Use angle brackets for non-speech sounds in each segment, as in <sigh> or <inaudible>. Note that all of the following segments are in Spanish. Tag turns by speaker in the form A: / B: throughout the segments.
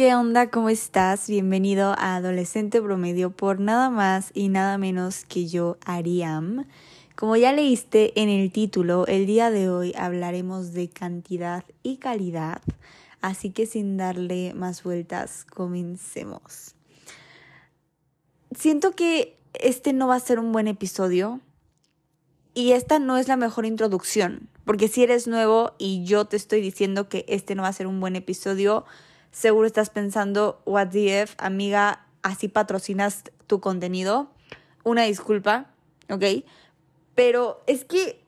A: ¿qué onda? ¿Cómo estás? Bienvenido a Adolescente Promedio por nada más y nada menos que yo, Ariam. Como ya leíste en el título, el día de hoy hablaremos de cantidad y calidad, así que sin darle más vueltas, comencemos. Siento que este no va a ser un buen episodio y esta no es la mejor introducción, porque si eres nuevo y yo te estoy diciendo que este no va a ser un buen episodio, seguro estás pensando, what the F, amiga, así patrocinas tu contenido. Una disculpa, ¿ok? Pero es que...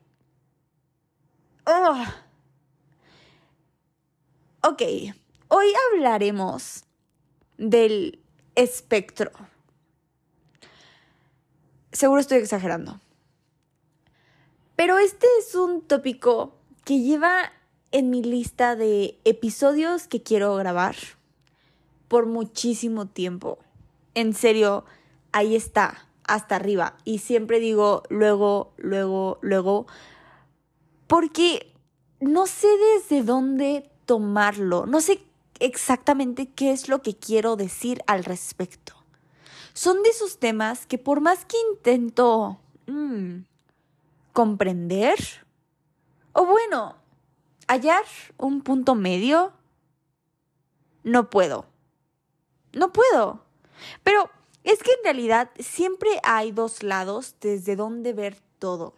A: Ok, hoy hablaremos del espectro. Seguro estoy exagerando. Pero este es un tópico que lleva en mi lista de episodios que quiero grabar por muchísimo tiempo. En serio, ahí está, hasta arriba. Y siempre digo luego, luego, luego, porque no sé desde dónde tomarlo, no sé exactamente qué es lo que quiero decir al respecto. Son de esos temas que por más que intento mm, comprender, o bueno, hallar un punto medio, no puedo. No puedo. Pero es que en realidad siempre hay dos lados desde donde ver todo.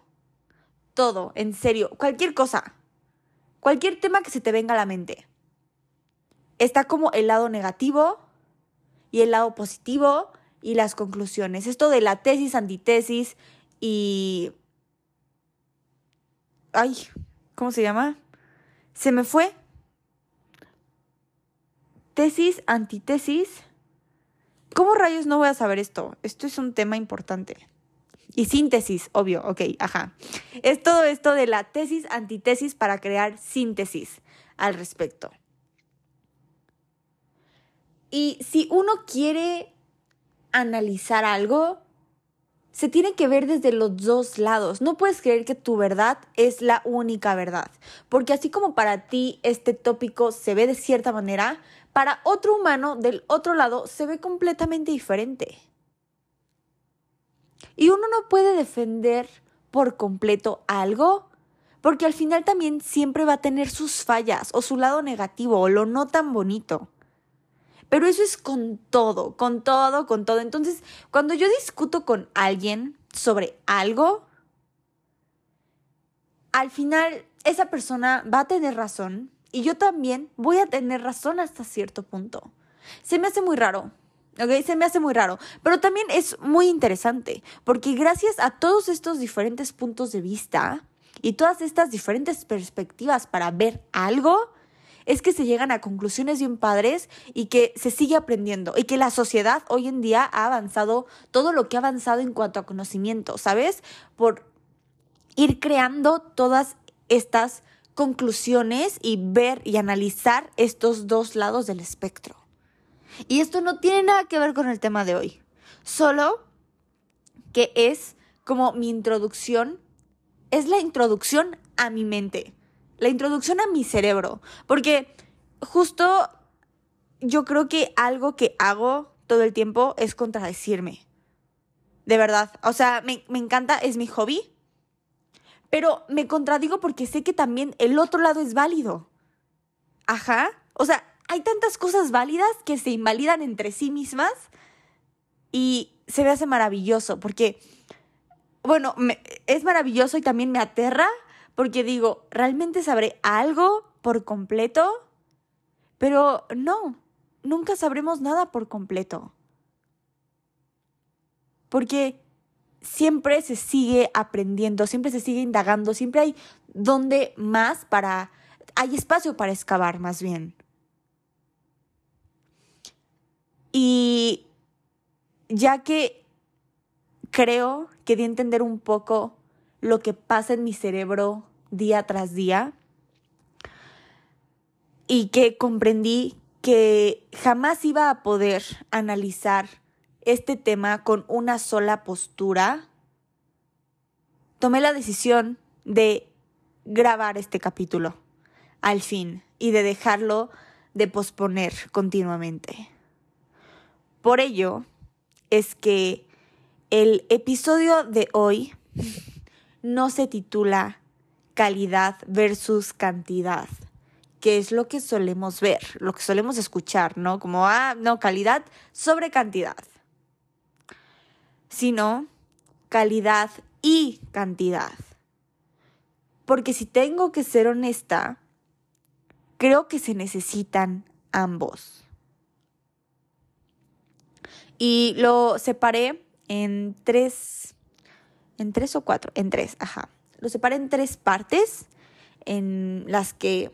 A: Todo, en serio, cualquier cosa. Cualquier tema que se te venga a la mente. Está como el lado negativo y el lado positivo y las conclusiones. Esto de la tesis, antitesis y... Ay, ¿cómo se llama? Se me fue. Tesis, antitesis. ¿Cómo rayos no voy a saber esto? Esto es un tema importante. Y síntesis, obvio, ok, ajá. Es todo esto de la tesis, antitesis para crear síntesis al respecto. Y si uno quiere analizar algo, se tiene que ver desde los dos lados. No puedes creer que tu verdad es la única verdad. Porque así como para ti este tópico se ve de cierta manera, para otro humano del otro lado se ve completamente diferente. Y uno no puede defender por completo algo porque al final también siempre va a tener sus fallas o su lado negativo o lo no tan bonito. Pero eso es con todo, con todo, con todo. Entonces, cuando yo discuto con alguien sobre algo, al final esa persona va a tener razón y yo también voy a tener razón hasta cierto punto. Se me hace muy raro, ¿ok? Se me hace muy raro, pero también es muy interesante, porque gracias a todos estos diferentes puntos de vista y todas estas diferentes perspectivas para ver algo, es que se llegan a conclusiones bien padres y que se sigue aprendiendo y que la sociedad hoy en día ha avanzado todo lo que ha avanzado en cuanto a conocimiento, ¿sabes? Por ir creando todas estas conclusiones y ver y analizar estos dos lados del espectro. Y esto no tiene nada que ver con el tema de hoy, solo que es como mi introducción, es la introducción a mi mente la introducción a mi cerebro, porque justo yo creo que algo que hago todo el tiempo es contradecirme. De verdad, o sea, me, encanta, es mi hobby, pero me contradigo porque sé que también el otro lado es válido. Ajá, o sea, hay tantas cosas válidas que se invalidan entre sí mismas y se me hace maravilloso porque, bueno, es maravilloso y también me aterra porque digo, ¿realmente sabré algo por completo? Pero no, nunca sabremos nada por completo. Porque siempre se sigue aprendiendo, siempre se sigue indagando, siempre hay donde más para, hay espacio para excavar más bien. Y ya que creo que di entender un poco lo que pasa en mi cerebro día tras día y que comprendí que jamás iba a poder analizar este tema con una sola postura, tomé la decisión de grabar este capítulo al fin y de dejarlo de posponer continuamente. Por ello es que el episodio de hoy no se titula calidad versus cantidad, que es lo que solemos ver, lo que solemos escuchar, ¿no? Como, ah, no, calidad sobre cantidad, sino calidad y cantidad. Porque si tengo que ser honesta, creo que se necesitan ambos. Y lo separé en tres, en tres o cuatro, en tres, ajá. Lo separé en tres partes en las que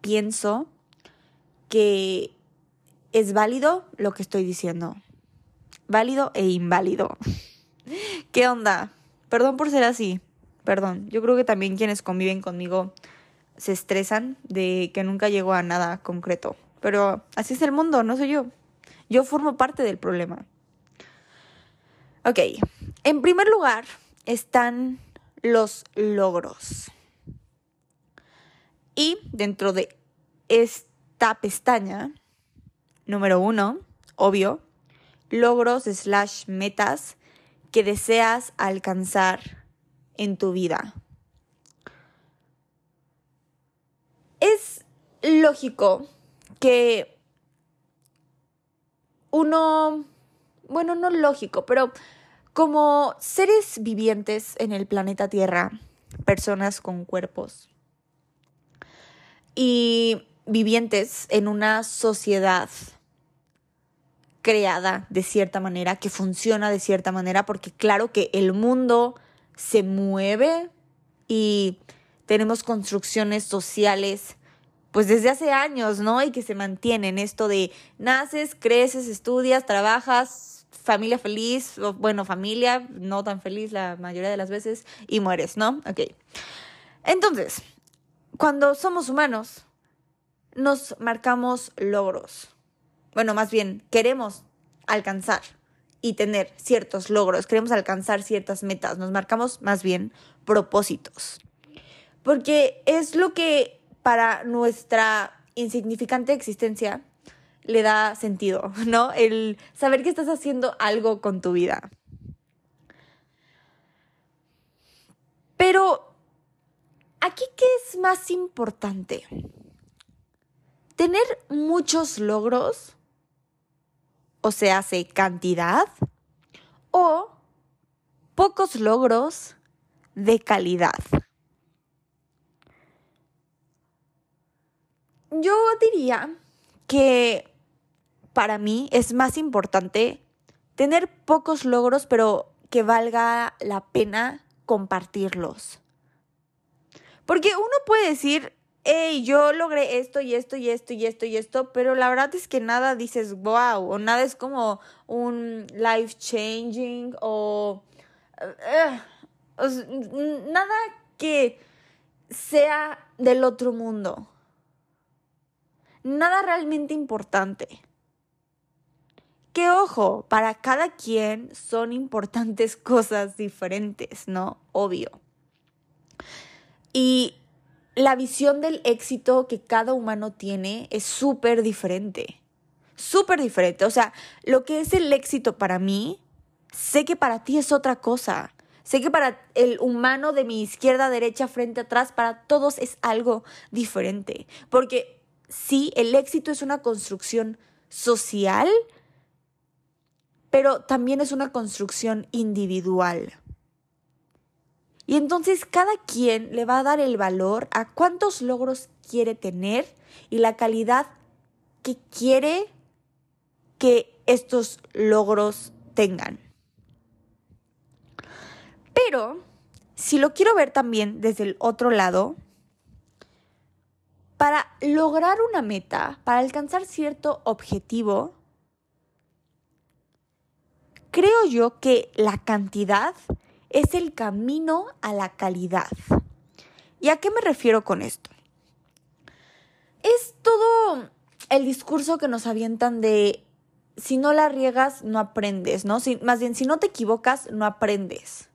A: pienso que es válido lo que estoy diciendo. Válido e inválido. <laughs> ¿Qué onda? Perdón por ser así. Perdón. Yo creo que también quienes conviven conmigo se estresan de que nunca llego a nada concreto. Pero así es el mundo, no soy yo. Yo formo parte del problema. Ok, en primer lugar están los logros. Y dentro de esta pestaña, número uno, obvio, logros slash metas que deseas alcanzar en tu vida. Es lógico que uno, bueno, no lógico, pero como seres vivientes en el planeta Tierra, personas con cuerpos y vivientes en una sociedad creada de cierta manera, que funciona de cierta manera, porque claro que el mundo se mueve y tenemos construcciones sociales pues desde hace años, ¿no? Y que se mantienen esto de naces, creces, estudias, trabajas, familia feliz, o, bueno, familia no tan feliz la mayoría de las veces, y mueres, ¿no? Ok. Entonces, cuando somos humanos, nos marcamos logros. Bueno, más bien, queremos alcanzar y tener ciertos logros, queremos alcanzar ciertas metas, nos marcamos más bien propósitos. Porque es lo que para nuestra insignificante existencia le da sentido, <laughs> ¿no? El saber que estás haciendo algo con tu vida. Pero, ¿aquí qué es más importante? ¿Tener muchos logros? O sea, hace cantidad. ¿O pocos logros de calidad? yo diría que para mí es más importante tener pocos logros, pero que valga la pena compartirlos. Porque uno puede decir, hey, yo logré esto y esto y esto y esto y esto, pero la verdad es que nada dices wow, o nada es como un life changing o eh, nada que sea del otro mundo nada realmente importante. Que ojo, para cada quien son importantes <laughs> cosas diferentes, ¿no? Obvio. Y la visión del éxito que cada humano tiene es súper diferente. Súper diferente. O sea, lo que es el éxito para mí, sé que para ti es otra cosa. Sé que para el humano de mi izquierda, derecha, frente, atrás, para todos es algo diferente. Porque sí, el éxito es una construcción social, pero también es una construcción individual. Y entonces cada quien le va a dar el valor a cuántos logros quiere tener y la calidad que quiere que estos logros tengan. Pero si lo quiero ver también desde el otro lado, para lograr una meta, para alcanzar cierto objetivo, creo yo que la cantidad es el camino a la calidad. ¿Y a qué me refiero con esto? Es todo el discurso que nos avientan de si no la riegas, no aprendes, ¿no? más bien, si no te equivocas, no aprendes.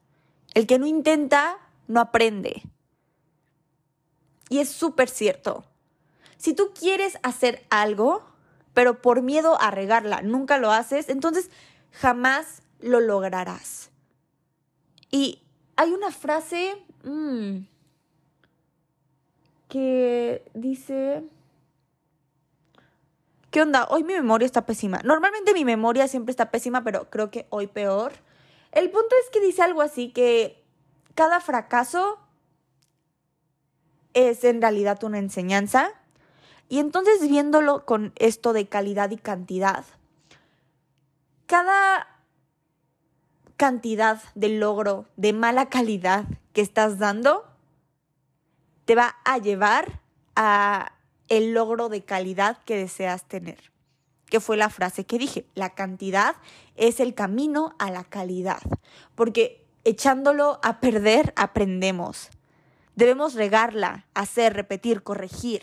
A: El que no intenta, no aprende. Y es súper cierto. Si tú quieres hacer algo, pero por miedo a regarla nunca lo haces, entonces jamás lo lograrás. Y hay una frase mm, que dice... ¿Qué onda? Hoy mi memoria está pésima. Normalmente mi memoria siempre está pésima, pero creo que hoy peor. El punto es que dice algo así, que cada fracaso es en realidad una enseñanza. Y entonces viéndolo con esto de calidad y cantidad, cada cantidad de logro de mala calidad que estás dando te va a llevar a el logro de calidad que deseas tener. Que fue la frase que dije, la cantidad es el camino a la calidad, porque echándolo a perder aprendemos. Debemos regarla, hacer, repetir, corregir.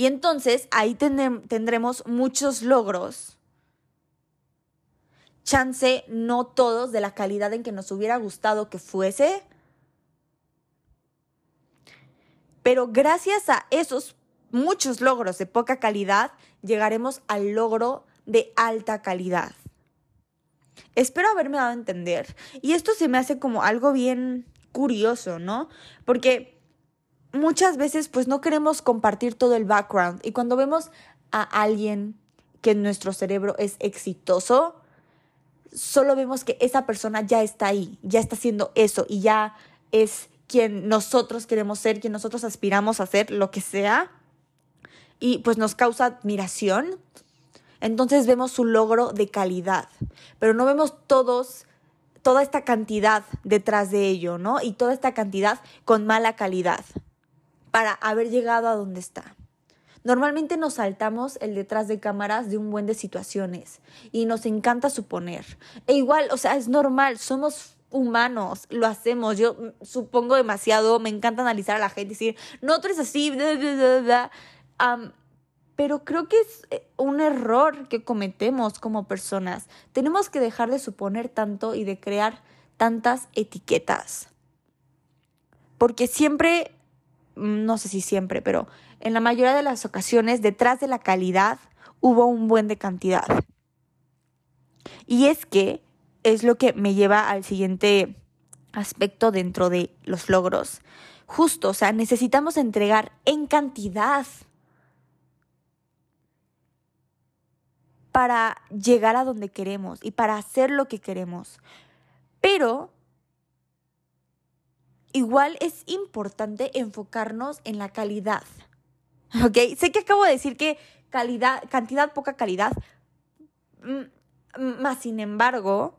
A: Y entonces ahí tendremos muchos logros chance no todos de la calidad en que nos hubiera gustado que fuese. Pero gracias a esos muchos logros de poca calidad, llegaremos al logro de alta calidad. Espero haberme dado a entender. Y esto se me hace como algo bien curioso, ¿no? Porque muchas veces pues no queremos compartir todo el background y cuando vemos a alguien que en nuestro cerebro es exitoso, solo vemos que esa persona ya está ahí, ya está haciendo eso y ya es quien nosotros queremos ser, quien nosotros aspiramos a ser, lo que sea, y pues nos causa admiración. Entonces vemos su logro de calidad, pero no vemos todos toda esta cantidad detrás de ello, ¿no? Y toda esta cantidad con mala calidad para haber llegado a donde está. Normalmente nos saltamos el detrás de cámaras de un buen de situaciones y nos encanta suponer. E igual, o sea, es normal, somos humanos, lo hacemos. Yo supongo demasiado, me encanta analizar a la gente y decir, no, tú eres así, pero creo que es eh, un error que cometemos como personas. Tenemos que dejar de suponer tanto y de crear tantas etiquetas. Porque siempre, no sé si siempre, pero en la mayoría de las ocasiones, detrás de la calidad hubo un buen de cantidad. Y es que es lo que me lleva al siguiente aspecto dentro de los logros. Justo, o sea, necesitamos entregar en cantidad para llegar a donde queremos y para hacer lo que queremos. Pero igual es importante enfocarnos en la calidad. ¿ok? Sé que acabo de decir que calidad, cantidad, poca calidad, más sin embargo,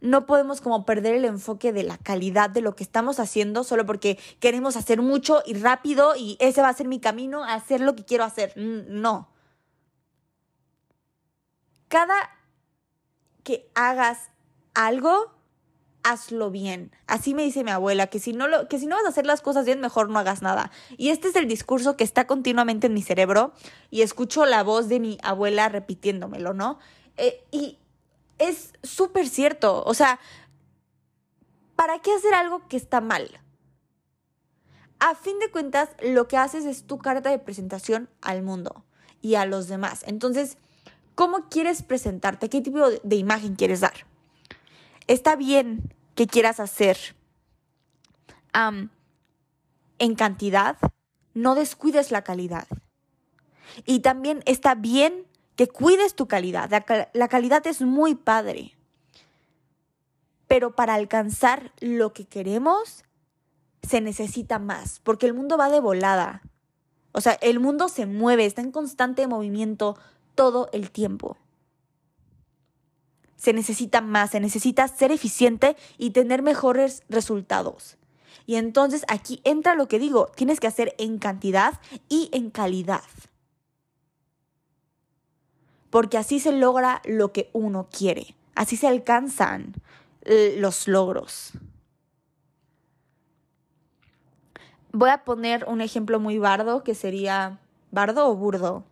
A: no podemos como perder el enfoque de la calidad de lo que estamos haciendo solo porque queremos hacer mucho y rápido y ese va a ser mi camino a hacer lo que quiero hacer. No. Cada que hagas algo, hazlo bien. Así me dice mi abuela, que si, no lo, que si no vas a hacer las cosas bien, mejor no hagas nada. Y este es el discurso que está continuamente en mi cerebro y escucho la voz de mi abuela repitiéndomelo, ¿no? Eh, y es súper cierto, o sea, ¿para qué hacer algo que está mal? A fin de cuentas, lo que haces es tu carta de presentación al mundo y a los demás. Entonces, ¿cómo quieres presentarte? ¿Qué tipo de imagen quieres dar? Está bien que quieras hacer en cantidad, no descuides la calidad. Y también está bien que cuides tu calidad. La, la calidad es muy padre. Pero para alcanzar lo que queremos, se necesita más, porque el mundo va de volada. O sea, el mundo se mueve, está en constante movimiento todo el tiempo se necesita más, se necesita ser eficiente y tener mejores resultados. Y entonces aquí entra lo que digo, tienes que hacer en cantidad y en calidad. Porque así se logra lo que uno quiere, así se alcanzan eh, los logros. Voy a poner un ejemplo muy bardo que sería bardo o burdo.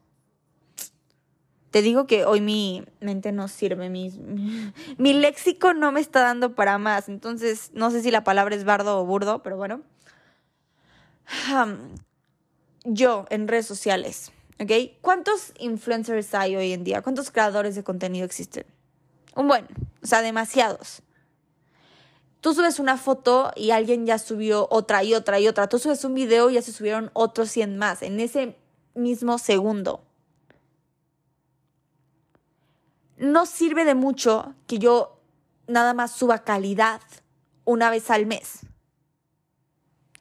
A: Te digo que hoy mi mente no sirve, mi, <laughs> mi léxico no me está dando para más, entonces no sé si la palabra es bardo o burdo, pero bueno. yo en redes sociales, ¿ok? ¿Cuántos influencers hay hoy en día? ¿Cuántos creadores de contenido existen? Un buen, o sea, demasiados. Tú subes una foto y alguien ya subió otra y otra y otra. Tú subes un video y ya se subieron otros 100 más en ese mismo segundo. No sirve de mucho que yo nada más suba calidad una vez al mes.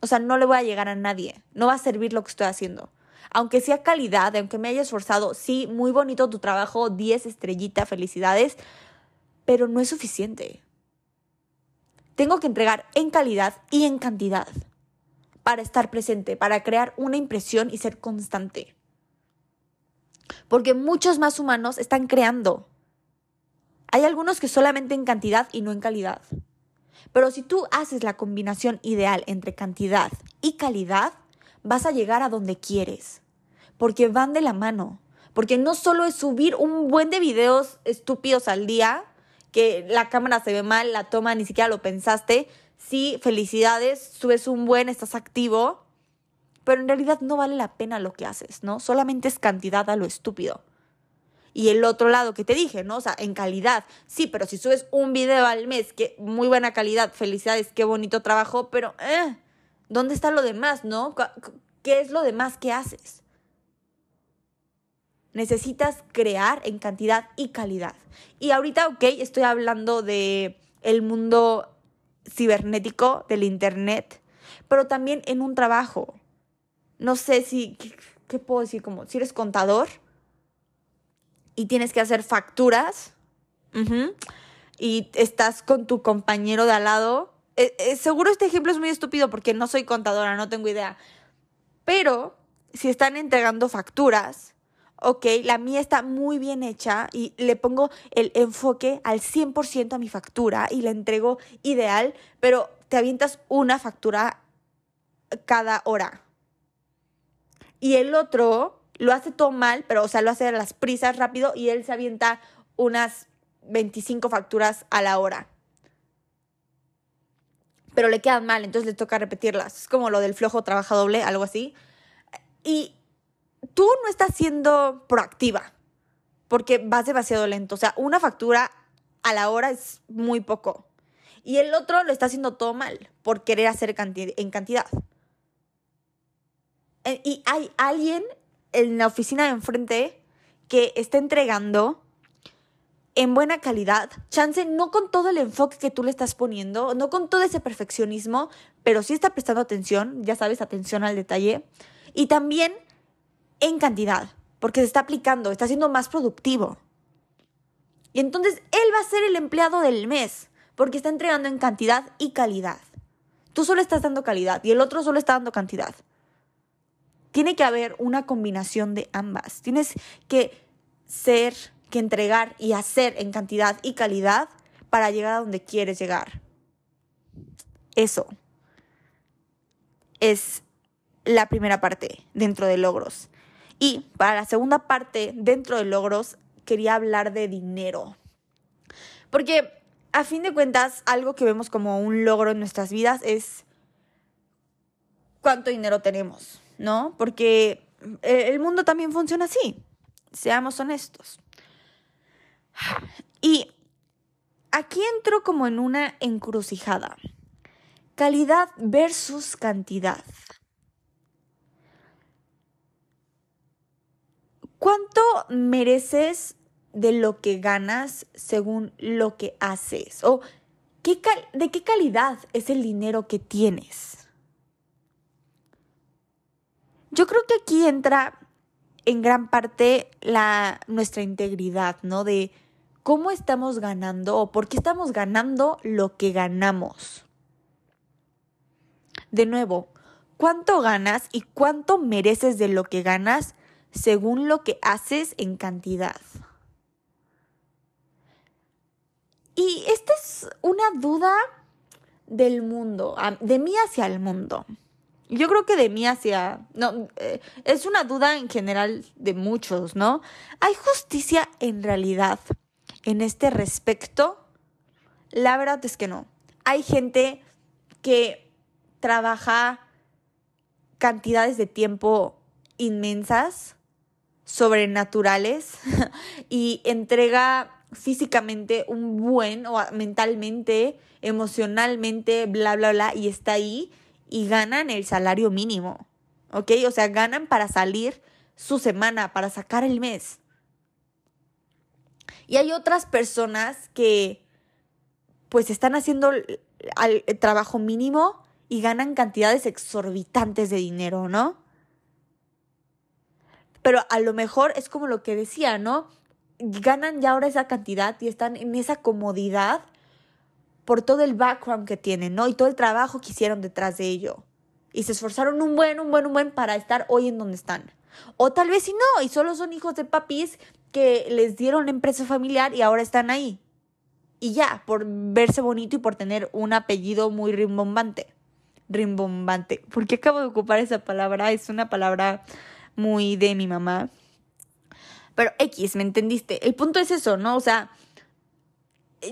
A: O sea, no le voy a llegar a nadie. No va a servir lo que estoy haciendo. Aunque sea calidad, aunque me haya esforzado, sí, muy bonito tu trabajo, 10 estrellita, felicidades, pero no es suficiente. Tengo que entregar en calidad y en cantidad para estar presente, para crear una impresión y ser constante. Porque muchos más humanos están creando. Hay algunos que solamente en cantidad y no en calidad. Pero si tú haces la combinación ideal entre cantidad y calidad, vas a llegar a donde quieres. Porque van de la mano. Porque no solo es subir un buen de videos estúpidos al día, que la cámara se ve mal, la toma ni siquiera lo pensaste. Sí, felicidades, subes un buen, estás activo, pero en realidad no vale la pena lo que haces, ¿no? Solamente es cantidad a lo estúpido. Y el otro lado que te dije, ¿no? O sea, en calidad. Sí, pero si subes un video al mes, que muy buena calidad, felicidades, qué bonito trabajo, pero eh, ¿dónde está lo demás, no? ¿Qué es lo demás que haces? necesitas crear en cantidad y calidad. Y ahorita, ok, estoy hablando de el mundo cibernético, del internet, pero también en un trabajo. No sé si, ¿qué, puedo decir? Como si eres contador y tienes que hacer facturas y estás con tu compañero de al lado. Eh, eh, seguro este ejemplo es muy estúpido porque no soy contadora, no tengo idea. Pero si están entregando facturas, ok, la mía está muy bien hecha y le pongo el enfoque al 100% a mi factura y la entrego ideal, pero te avientas una factura cada hora. Y el otro lo hace todo mal, pero o sea, lo hace a las prisas rápido y él se avienta unas 25 facturas a la hora. Pero le quedan mal, entonces le toca repetirlas. Es como lo del flojo trabaja doble, algo así. Y tú no estás siendo proactiva porque vas demasiado lento. O sea, una factura a la hora es muy poco. Y el otro lo está haciendo todo mal por querer hacer en cantidad. Eh, y hay alguien en la oficina de enfrente que está entregando en buena calidad, chance no con todo el enfoque que tú le estás poniendo, no con todo ese perfeccionismo, pero sí está prestando atención, ya sabes, atención al detalle. Y también en cantidad, porque se está aplicando, está siendo más productivo. Y entonces él va a ser el empleado del mes, porque está entregando en cantidad y calidad. Tú solo estás dando calidad y el otro solo está dando cantidad. Tiene que haber una combinación de ambas. Tienes que ser, que entregar y hacer en cantidad y calidad para llegar a donde quieres llegar. Eso es la primera parte dentro de logros. Y para la segunda parte, dentro de logros, quería hablar de dinero. Porque a fin de cuentas, algo que vemos como un logro en nuestras vidas es cuánto dinero tenemos, ¿no? Porque el mundo también funciona así, seamos honestos. Y aquí entro como en una encrucijada. Calidad versus cantidad. ¿Cuánto mereces de lo que ganas según lo que haces? ¿O qué de qué calidad es el dinero que tienes? Yo creo que aquí entra en gran parte la, nuestra integridad, ¿no? De cómo estamos ganando o por qué estamos ganando lo que ganamos. De nuevo, ¿cuánto ganas y cuánto mereces de lo que ganas según lo que haces en cantidad. Y esta es una duda del mundo, de mí hacia el mundo. Yo creo que de mí hacia... No, eh, es una duda en general de muchos, ¿no? ¿Hay justicia en realidad en este respecto? La verdad es que no. Hay gente que trabaja cantidades de tiempo inmensas, sobrenaturales, <laughs> y entrega físicamente un buen o mentalmente, emocionalmente, bla, bla, bla, y está ahí y ganan el salario mínimo, ¿ok? O sea, ganan para salir su semana, para sacar el mes. Y hay otras personas que pues están haciendo el, trabajo mínimo y ganan cantidades exorbitantes de dinero, ¿no? Pero a lo mejor es como lo que decía, ¿no? Ganan ya ahora esa cantidad y están en esa comodidad por todo el background que tienen, ¿no? Y todo el trabajo que hicieron detrás de ello. Y se esforzaron un buen, un buen, un buen para estar hoy en donde están. O tal vez si no, y solo son hijos de papis que les dieron la empresa familiar y ahora están ahí. Y ya, por verse bonito y por tener un apellido muy rimbombante. Rimbombante. ¿Por qué acabo de ocupar esa palabra? Es una palabra muy de mi mamá. Pero X, ¿me entendiste? El punto es eso, ¿no? O sea,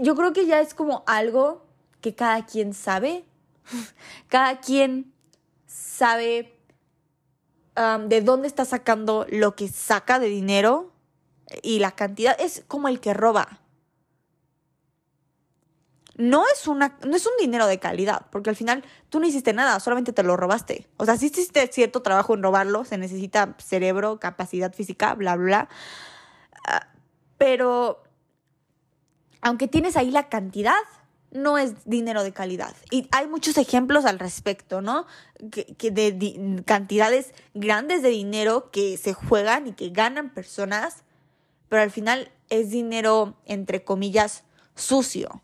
A: yo creo que ya es como algo que cada quien sabe. <laughs> cada quien sabe de dónde está sacando lo que saca de dinero y la cantidad. Es como el que roba. No es, una, no es un dinero de calidad, porque al final tú no hiciste nada, solamente te lo robaste. O sea, si hiciste cierto trabajo en robarlo, se necesita cerebro, capacidad física, bla, bla. Ah, pero aunque tienes ahí la cantidad, no es dinero de calidad. Y hay muchos ejemplos al respecto, ¿no? Que, de cantidades grandes de dinero que se juegan y que ganan personas, pero al final es dinero, entre comillas, sucio.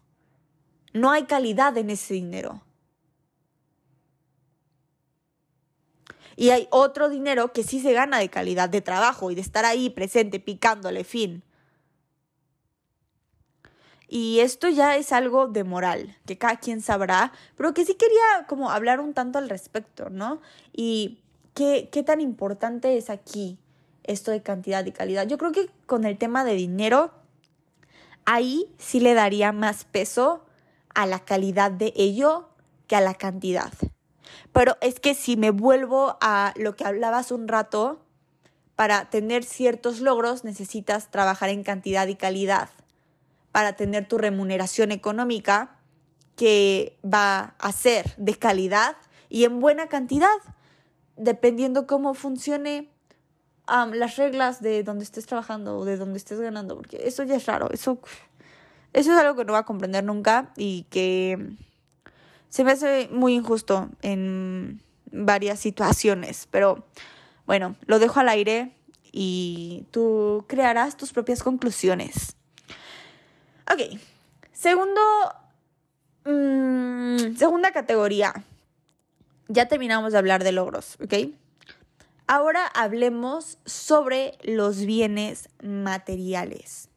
A: No hay calidad en ese dinero. Y hay otro dinero que sí se gana de calidad, de trabajo y de estar ahí presente, picándole, fin. Y esto ya es algo de moral, que cada quien sabrá, pero que sí quería como hablar un tanto al respecto, ¿no? Y qué, qué tan importante es aquí esto de cantidad y calidad. Yo creo que con el tema de dinero, ahí sí le daría más peso a la calidad de ello que a la cantidad. Pero es que si me vuelvo a lo que hablabas un rato, para tener ciertos logros necesitas trabajar en cantidad y calidad para tener tu remuneración económica que va a ser de calidad y en buena cantidad, dependiendo cómo funcione las reglas de donde estés trabajando o de donde estés ganando, porque eso ya es raro, eso, eso es algo que no va a comprender nunca y que se me hace muy injusto en varias situaciones, pero bueno, lo dejo al aire y tú crearás tus propias conclusiones. Ok, segundo, mm, segunda categoría. Ya terminamos de hablar de logros, ¿ok? Ahora hablemos sobre los bienes materiales.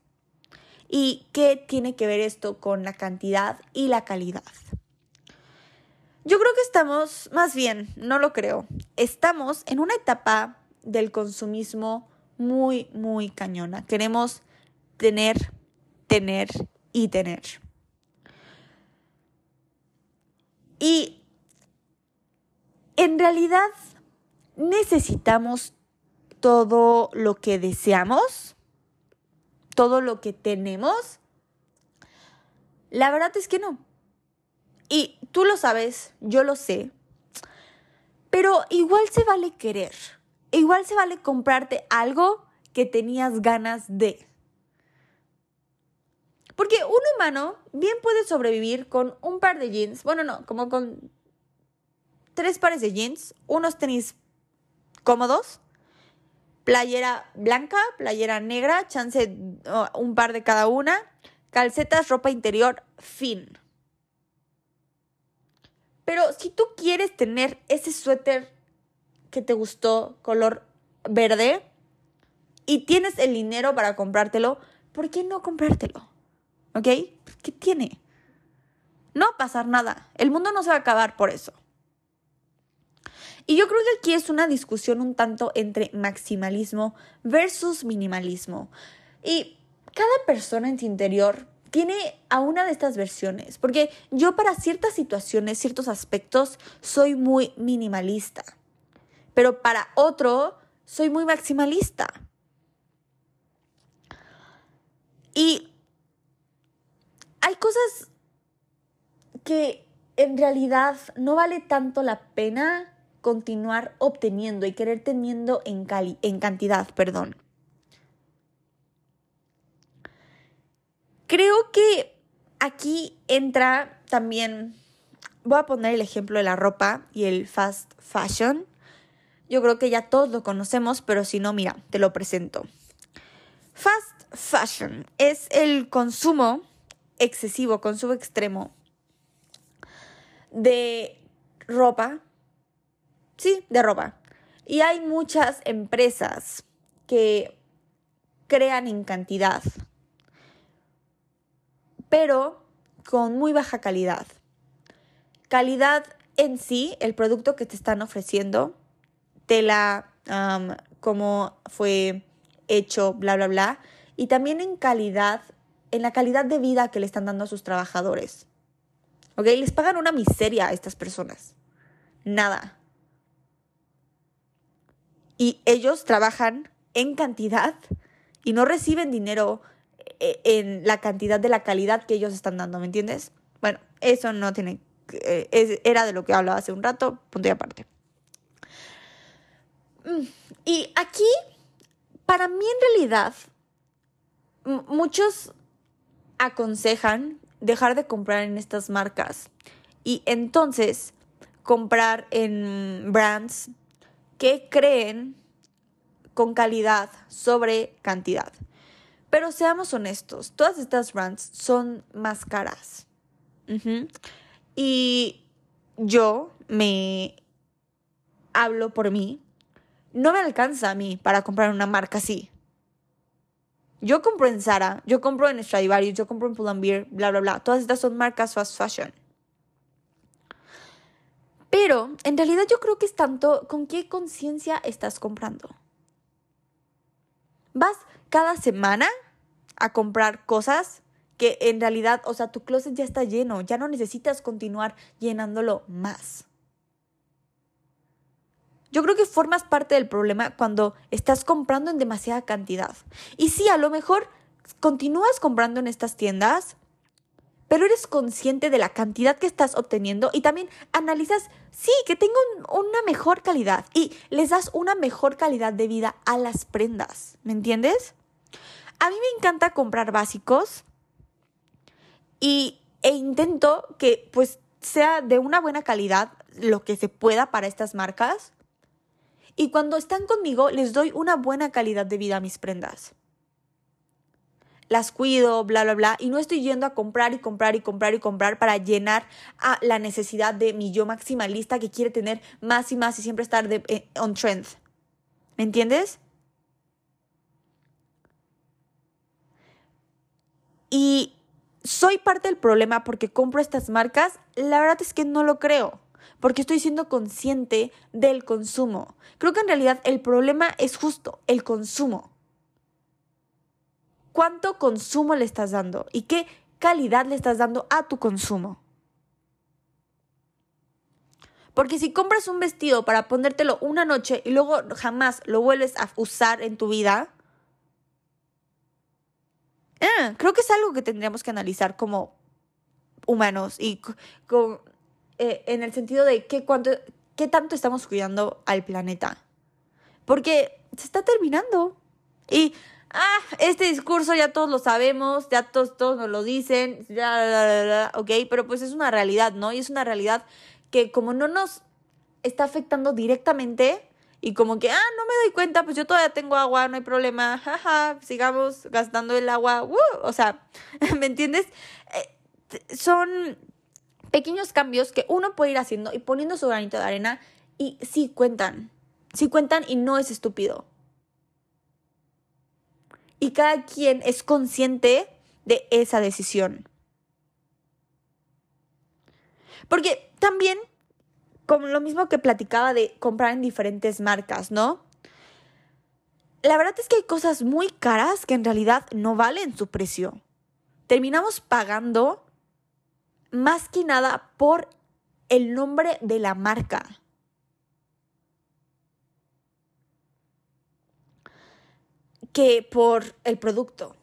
A: ¿Y qué tiene que ver esto con la cantidad y la calidad? Yo creo que estamos, más bien, no lo creo, estamos en una etapa del consumismo muy, muy cañona. Queremos tener tener y tener. Y en realidad necesitamos todo lo que deseamos, todo lo que tenemos. La verdad es que no. Y tú lo sabes, yo lo sé. Pero igual se vale querer. Igual se vale comprarte algo que tenías ganas de. Porque un humano bien puede sobrevivir con un par de jeans, bueno, no, como con tres pares de jeans, unos tenis cómodos, playera blanca, playera negra, chance un par de cada una, calcetas, ropa interior, fin. Pero si tú quieres tener ese suéter que te gustó, color verde, y tienes el dinero para comprártelo, ¿por qué no comprártelo? ¿Ok? ¿Qué tiene? No va a pasar nada. El mundo no se va a acabar por eso. Y yo creo que aquí es una discusión un tanto entre maximalismo versus minimalismo. Y cada persona en su interior tiene a una de estas versiones, porque yo para ciertas situaciones, ciertos aspectos, soy muy minimalista. pero para otro soy muy maximalista. Y hay cosas que en realidad no vale tanto la pena continuar obteniendo y querer teniendo en, en cantidad, perdón. Creo que aquí entra también, voy a poner el ejemplo de la ropa y el fast fashion. Yo creo que ya todos lo conocemos, pero si no, mira, te lo presento. Fast fashion es el consumo excesivo, consumo extremo de ropa. Sí, de ropa. Y hay muchas empresas que crean en cantidad pero con muy baja calidad. Calidad en sí, el producto que te están ofreciendo, tela, um, cómo fue hecho, bla, bla, bla, y también en calidad, en la calidad de vida que le están dando a sus trabajadores. ¿Ok? Les pagan una miseria a estas personas. Nada. Y ellos trabajan en cantidad y no reciben dinero e, en la cantidad de la calidad que ellos están dando, ¿me entiendes? Bueno, eso no tiene, eh, era de lo que hablaba hace un rato, punto y aparte. Mm, y aquí, para mí en realidad, muchos aconsejan dejar de comprar en estas marcas y entonces comprar en brands que creen con calidad sobre cantidad. Pero seamos honestos, todas estas brands son más caras. Y yo me hablo por mí. No me alcanza a mí para comprar una marca así. Yo compro en Zara, yo compro en Stradivarius, yo compro en Pull&Bear, bla, bla, bla. Todas estas son marcas fast fashion. Pero en realidad yo creo que es tanto con qué conciencia estás comprando. Vas cada semana a comprar cosas que en realidad, o sea, tu closet ya está lleno, ya no necesitas continuar llenándolo más. Yo creo que formas parte del problema cuando estás comprando en demasiada cantidad. Y sí, a lo mejor continúas comprando en estas tiendas, pero eres consciente de la cantidad que estás obteniendo y también analizas, sí, que tengo una mejor calidad y les das una mejor calidad de vida a las prendas, ¿me entiendes? A mí me encanta comprar básicos y, e intento que pues sea de una buena calidad lo que se pueda para estas marcas. Y cuando están conmigo les doy una buena calidad de vida a mis prendas. Las cuido, bla, bla, bla. Y no estoy yendo a comprar y comprar y comprar y comprar para llenar a la necesidad de mi yo maximalista que quiere tener más y más y siempre estar de, eh, on trend. ¿Me entiendes? y soy parte del problema porque compro estas marcas, la verdad es que no lo creo, porque estoy siendo consciente del consumo. Creo que en realidad el problema es justo el consumo. ¿Cuánto consumo le estás dando y qué calidad le estás dando a tu consumo? Porque si compras un vestido para ponértelo una noche y luego jamás lo vuelves a usar en tu vida, Ah, creo que es algo que tendríamos que analizar como humanos y eh, en el sentido de qué, cuánto, qué tanto estamos cuidando al planeta. Porque se está terminando. Y, ah, este discurso ya todos lo sabemos, ya todos, todos nos lo dicen, ya, ok, pero pues es una realidad, ¿no? Y es una realidad que como no nos está afectando directamente, y como que, ah, no me doy cuenta, pues yo todavía tengo agua, no hay problema, jaja, sigamos gastando el agua, o sea, <laughs> ¿me entiendes? Eh, son pequeños cambios que uno puede ir haciendo y poniendo su granito de arena y sí cuentan, sí cuentan y no es estúpido. Y cada quien es consciente de esa decisión. Porque también como lo mismo que platicaba de comprar en diferentes marcas, ¿no? La verdad es que hay cosas muy caras que en realidad no valen su precio. Terminamos pagando más que nada por el nombre de la marca. que por el producto.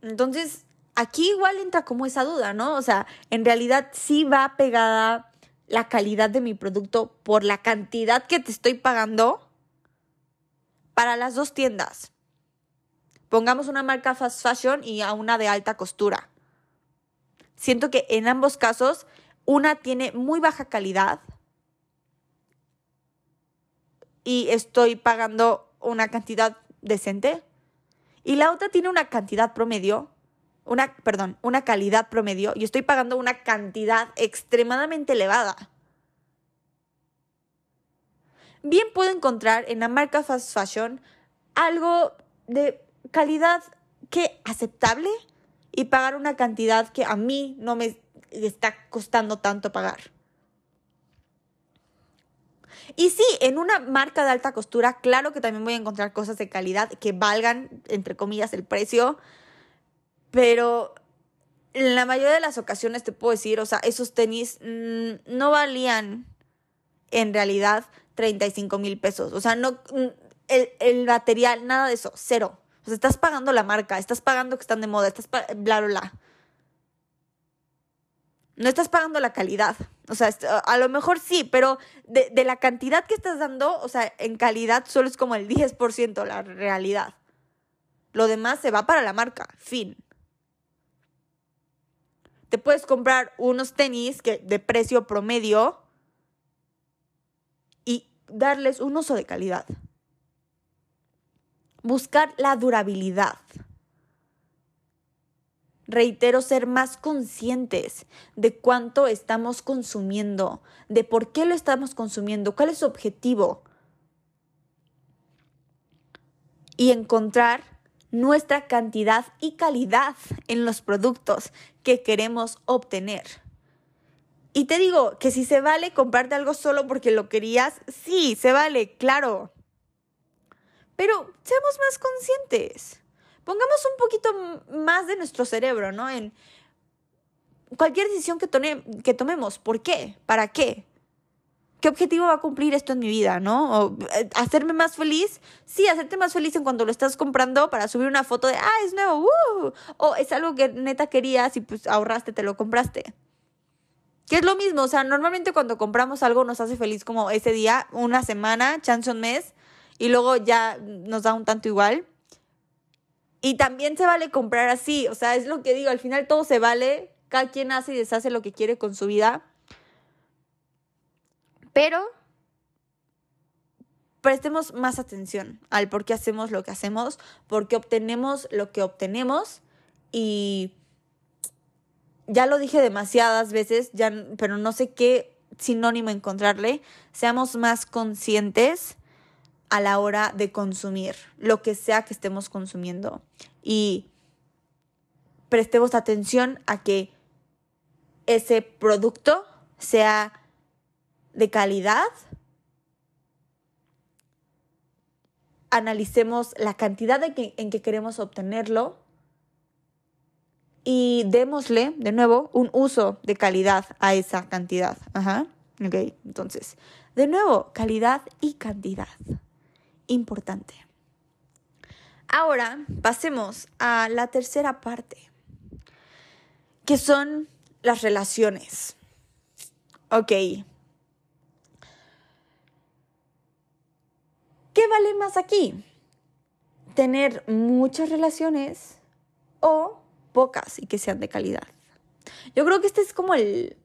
A: Entonces, aquí igual entra como esa duda, ¿no? O sea, en realidad sí va pegada la calidad de mi producto por la cantidad que te estoy pagando para las dos tiendas. Pongamos una marca fast fashion y a una de alta costura. Siento que en ambos casos una tiene muy baja calidad y estoy pagando una cantidad decente. Y la otra tiene una cantidad promedio, una, perdón, una calidad promedio y estoy pagando una cantidad extremadamente elevada. Bien puedo encontrar en la marca fast fashion algo de calidad que aceptable y pagar una cantidad que a mí no me está costando tanto pagar. Y sí, en una marca de alta costura, claro que también voy a encontrar cosas de calidad que valgan, entre comillas, el precio. Pero en la mayoría de las ocasiones te puedo decir, o sea, esos tenis mm, no valían en realidad 35 mil pesos. O sea, no, mm, el, el, material, nada de eso, cero. O sea, estás pagando la marca, estás pagando que están de moda, estás bla, bla, bla no estás pagando la calidad. O sea, a lo mejor sí, pero de, la cantidad que estás dando, o sea, en calidad solo es como el 10% la realidad. Lo demás se va para la marca, fin. Te puedes comprar unos tenis que, de precio promedio y darles un uso de calidad. Buscar la durabilidad reitero, ser más conscientes de cuánto estamos consumiendo, de por qué lo estamos consumiendo, cuál es su objetivo. Y encontrar nuestra cantidad y calidad en los productos que queremos obtener. Y te digo que si se vale comprarte algo solo porque lo querías, sí, se vale, claro. Pero seamos más conscientes pongamos un poquito más de nuestro cerebro, ¿no? En cualquier decisión que, que tomemos. ¿Por qué? ¿Para qué? ¿Qué objetivo va a cumplir esto en mi vida, no? O, eh, ¿Hacerme más feliz? Sí, hacerte más feliz en cuando lo estás comprando para subir una foto de, ah, es nuevo, uh", o es algo que neta querías y pues ahorraste, te lo compraste. Que es lo mismo, o sea, normalmente cuando compramos algo nos hace feliz como ese día, una semana, chance un mes, y luego ya nos da un tanto igual. Y también se vale comprar así, o sea, es lo que digo, al final todo se vale, cada quien hace y deshace lo que quiere con su vida. Pero prestemos más atención al por qué hacemos lo que hacemos, por qué obtenemos lo que obtenemos y ya lo dije demasiadas veces, ya, pero no sé qué sinónimo encontrarle. Seamos más conscientes a la hora de consumir lo que sea que estemos consumiendo. Y prestemos atención a que ese producto sea de calidad. Analicemos la cantidad de que, en que queremos obtenerlo y démosle de nuevo un uso de calidad a esa cantidad. Ajá. Ok, entonces, de nuevo, calidad y cantidad importante. Ahora pasemos a la tercera parte, que son las relaciones. Ok. ¿Qué vale más aquí? ¿Tener muchas relaciones o pocas y que sean de calidad? Yo creo que este es como el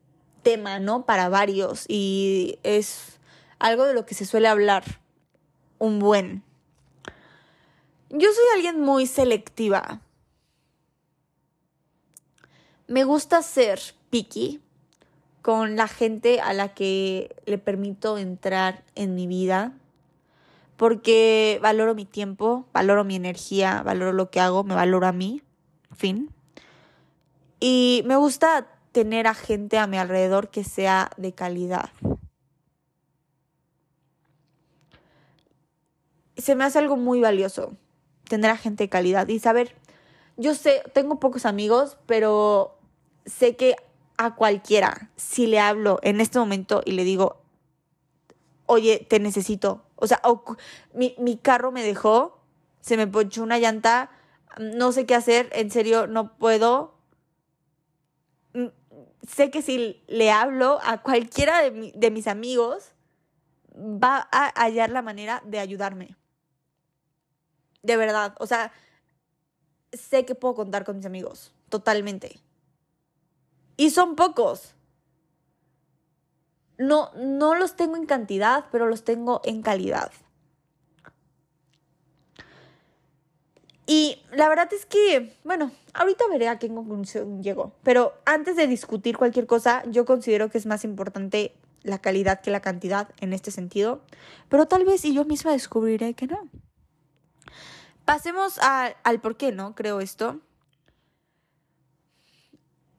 A: tema, ¿no? Para varios y es algo de lo que se suele hablar un buen. Yo soy alguien muy selectiva. Me gusta ser picky con la gente a la que le permito entrar en mi vida porque valoro mi tiempo, valoro mi energía, valoro lo que hago, me valoro a mí, fin. Y me gusta tener a gente a mi alrededor que sea de calidad. Se me hace algo muy valioso tener a gente de calidad y saber, yo sé, tengo pocos amigos, pero sé que a cualquiera, si le hablo en este momento y le digo, oye, te necesito, o sea, mi, mi carro me dejó se me ponchó una llanta, no sé qué hacer, en serio, no puedo. Mm, sé que si le hablo a cualquiera de, de mis amigos, va a hallar la manera de ayudarme. De verdad, o sea, sé que puedo contar con mis amigos, totalmente. Y son pocos. No, no los tengo en cantidad, pero los tengo en calidad. Y la verdad es que, bueno, ahorita veré a qué conclusión llego. Pero antes de discutir cualquier cosa, yo considero que es más importante la calidad que la cantidad en este sentido. Pero tal vez y yo misma descubriré que no. Pasemos al por qué, ¿no? Creo esto.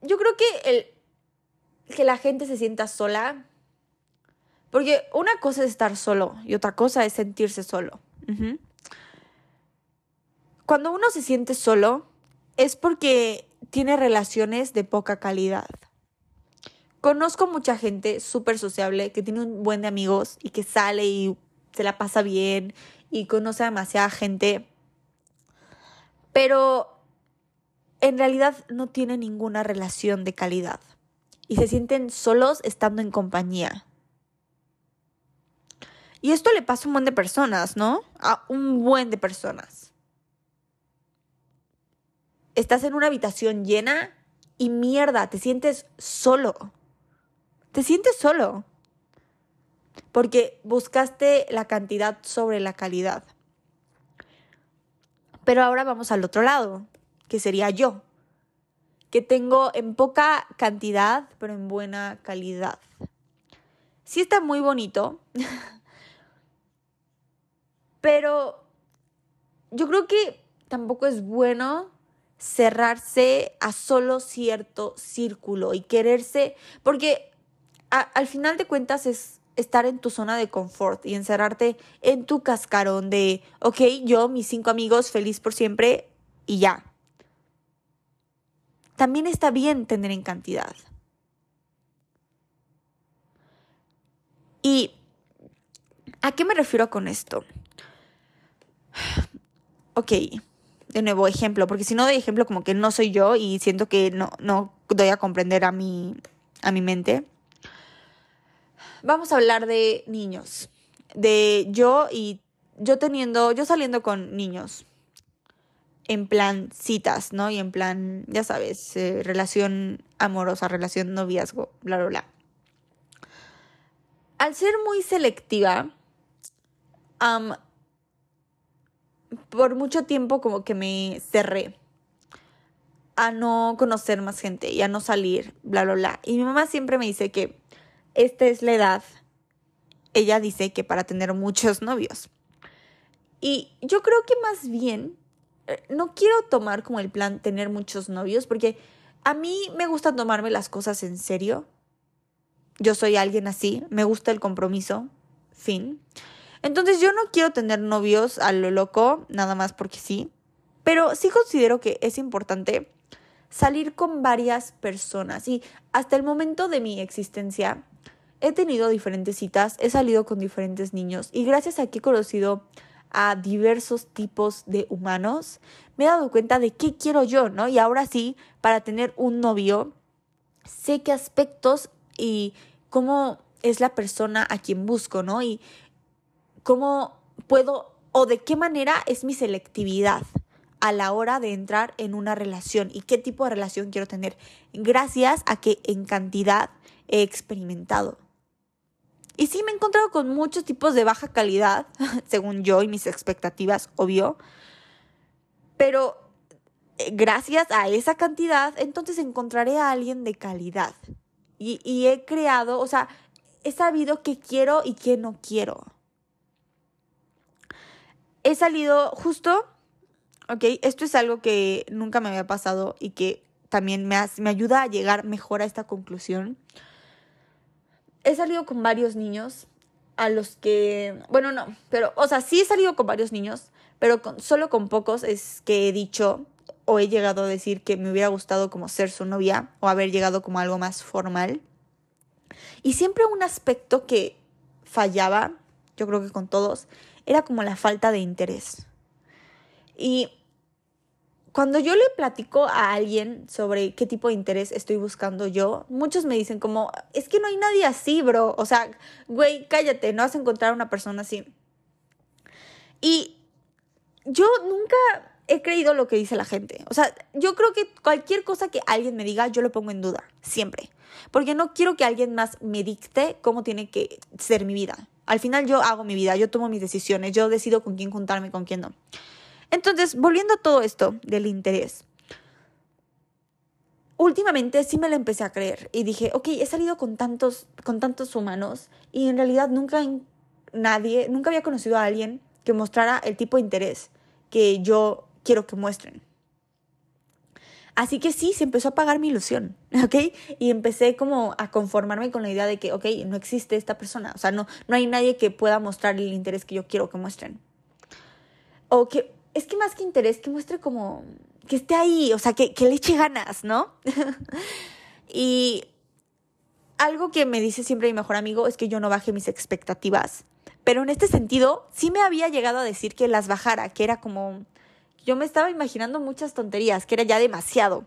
A: Yo creo que el que la gente se sienta sola. Porque una cosa es estar solo y otra cosa es sentirse solo. Cuando uno se siente solo es porque tiene relaciones de poca calidad. Conozco mucha gente súper sociable que tiene un buen de amigos y que sale y se la pasa bien y conoce a demasiada gente, pero en realidad no tiene ninguna relación de calidad y se sienten solos estando en compañía. Y esto le pasa a un buen de personas, ¿no? A un buen de personas. Estás en una habitación llena y mierda, te sientes solo te sientes solo. Porque buscaste la cantidad sobre la calidad. Pero ahora vamos al otro lado, que sería yo, que tengo en poca cantidad, pero en buena calidad. Sí está muy bonito, <laughs> pero yo creo que tampoco es bueno cerrarse a solo cierto círculo y quererse, porque al final de cuentas es estar en tu zona de confort y encerrarte en tu cascarón de, ok, yo, mis cinco amigos, feliz por siempre y ya. También está bien tener en cantidad. ¿Y a qué me refiero con esto? <sighs> Ok, de nuevo ejemplo, porque si no doy ejemplo como que no soy yo y siento que no, no doy a comprender a mi, a mi mente vamos a hablar de niños. De yo y yo teniendo, yo saliendo con niños. En plan citas, ¿no? Y en plan, ya sabes, eh, relación amorosa, relación noviazgo, bla, bla, bla. Al ser muy selectiva, por mucho tiempo como que me cerré a no conocer más gente y a no salir, bla, bla, bla. Y mi mamá siempre me dice que esta es la edad, ella dice que para tener muchos novios. Y yo creo que más bien, eh, no quiero tomar como el plan tener muchos novios, porque a mí me gusta tomarme las cosas en serio. Yo soy alguien así, me gusta el compromiso, fin. Entonces yo no quiero tener novios a lo loco, nada más porque sí, pero sí considero que es importante salir con varias personas y hasta el momento de mi existencia he tenido diferentes citas, he salido con diferentes niños y gracias a que he conocido a diversos tipos de humanos, me he dado cuenta de qué quiero yo, ¿no? Y ahora sí, para tener un novio, sé qué aspectos y cómo es la persona a quien busco, ¿no? Y cómo puedo o de qué manera es mi selectividad a la hora de entrar en una relación y qué tipo de relación quiero tener, gracias a que en cantidad he experimentado. Y sí me he encontrado con muchos tipos de baja calidad, <laughs> según yo y mis expectativas, obvio. Pero eh, gracias a esa cantidad, entonces encontraré a alguien de calidad. Y, he creado, o sea, he sabido qué quiero y qué no quiero. He salido justo, ok, esto es algo que nunca me había pasado y que también me, me ayuda a llegar mejor a esta conclusión he salido con varios niños a los que, bueno, no, pero, o sea, sí he salido con varios niños, pero con, solo con pocos es que he dicho o he llegado a decir que me hubiera gustado como ser su novia o haber llegado como algo más formal. Y siempre un aspecto que fallaba, yo creo que con todos, era como la falta de interés. Y cuando yo le platico a alguien sobre qué tipo de interés estoy buscando yo, muchos me dicen como, es que no hay nadie así, bro. O sea, güey, cállate, no vas a encontrar una persona así. Y yo nunca he creído lo que dice la gente. O sea, yo creo que cualquier cosa que alguien me diga, yo lo pongo en duda, siempre. Porque no quiero que alguien más me dicte cómo tiene que ser mi vida. Al final yo hago mi vida, yo tomo mis decisiones, yo decido con quién juntarme, con quién no. Entonces, volviendo a todo esto del interés, últimamente sí me lo empecé a creer y dije, ok, he salido con tantos, con tantos humanos y en realidad nunca nadie, nunca había conocido a alguien que mostrara el tipo de interés que yo quiero que muestren. Así que sí, se empezó a apagar mi ilusión, <laughs> ¿ok? Y empecé como a conformarme con la idea de que, ok, no existe esta persona, o sea, no, no hay nadie que pueda mostrar el interés que yo quiero que muestren. O que es que más que interés, que muestre como que esté ahí, o sea, que, que le eche ganas, ¿no? <laughs> y algo que me dice siempre mi mejor amigo es que yo no baje mis expectativas. Pero en este sentido, sí me había llegado a decir que las bajara, que era como... Yo me estaba imaginando muchas tonterías, que era ya demasiado.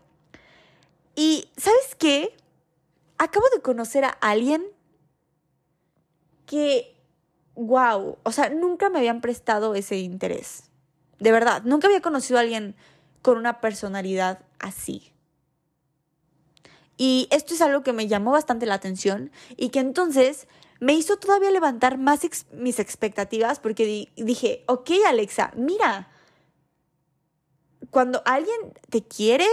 A: Y, ¿sabes qué? Acabo de conocer a alguien que, wow, o sea, nunca me habían prestado ese interés. De verdad, nunca había conocido a alguien con una personalidad así. Y esto es algo que me llamó bastante la atención y que entonces me hizo todavía levantar más mis expectativas porque dije, ok Alexa, mira, cuando alguien te quiere,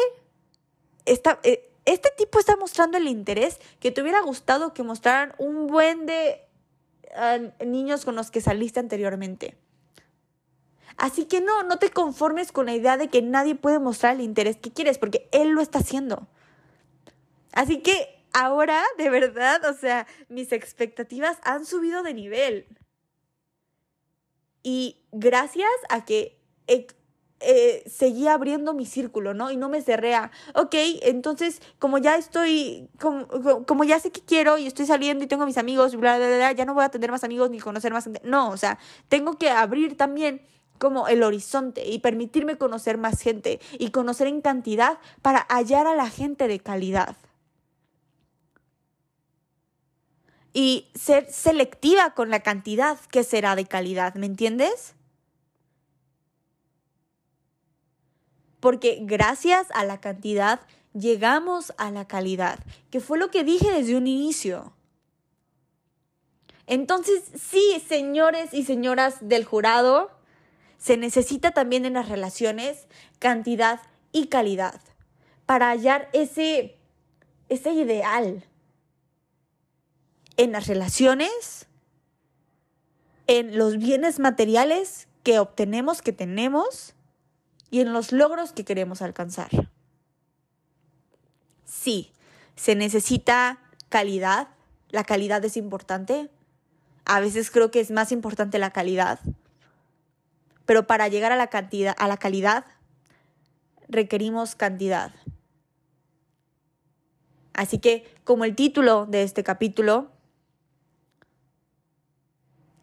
A: eh, este tipo está mostrando el interés que te hubiera gustado que mostraran un buen de ah, niños con los que saliste anteriormente. Así que no, no te conformes con la idea de que nadie puede mostrar el interés que quieres, porque él lo está haciendo. Así que ahora, de verdad, o sea, mis expectativas han subido de nivel. Y gracias a que eh, seguí abriendo mi círculo, ¿no? Y no me cerré a, ok, entonces como ya estoy, como, como, ya sé que quiero y estoy saliendo y tengo mis amigos, bla, bla, bla, ya no voy a tener más amigos ni conocer más gente. No, o sea, tengo que abrir también como el horizonte y permitirme conocer más gente y conocer en cantidad para hallar a la gente de calidad. Y ser selectiva con la cantidad que será de calidad, ¿me entiendes? Porque gracias a la cantidad llegamos a la calidad, que fue lo que dije desde un inicio. Entonces, sí, señores y señoras del jurado, se necesita también en las relaciones cantidad y calidad para hallar ese, ese ideal en las relaciones, en los bienes materiales que obtenemos, que tenemos y en los logros que queremos alcanzar. Sí, se necesita calidad, la calidad es importante, a veces creo que es más importante la calidad, pero para llegar a la cantidad, a la calidad, requerimos cantidad. Así que, como el título de este capítulo,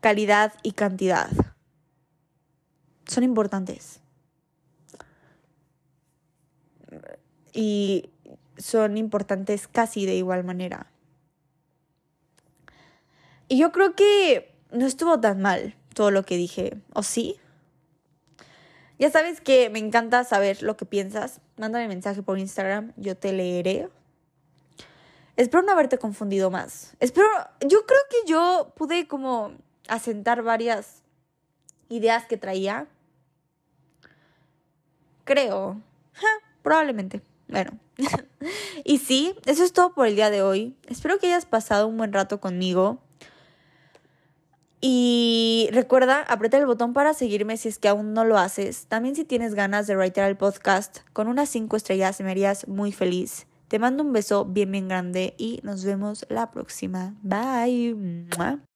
A: calidad y cantidad son importantes. Y son importantes casi de igual manera. Y yo creo que no estuvo tan mal todo lo que dije, ¿o sí? Ya sabes que me encanta saber lo que piensas. Mándame mensaje por Instagram, yo te leeré. Espero no haberte confundido más. Espero, yo creo que yo pude como asentar varias ideas que traía. Creo. probablemente. Bueno. <laughs> y sí, eso es todo por el día de hoy. Espero que hayas pasado un buen rato conmigo. Y recuerda, aprieta el botón para seguirme si es que aún no lo haces. También si tienes ganas de writer el podcast con unas 5 estrellas me harías muy feliz. Te mando un beso bien bien grande y nos vemos la próxima. Bye.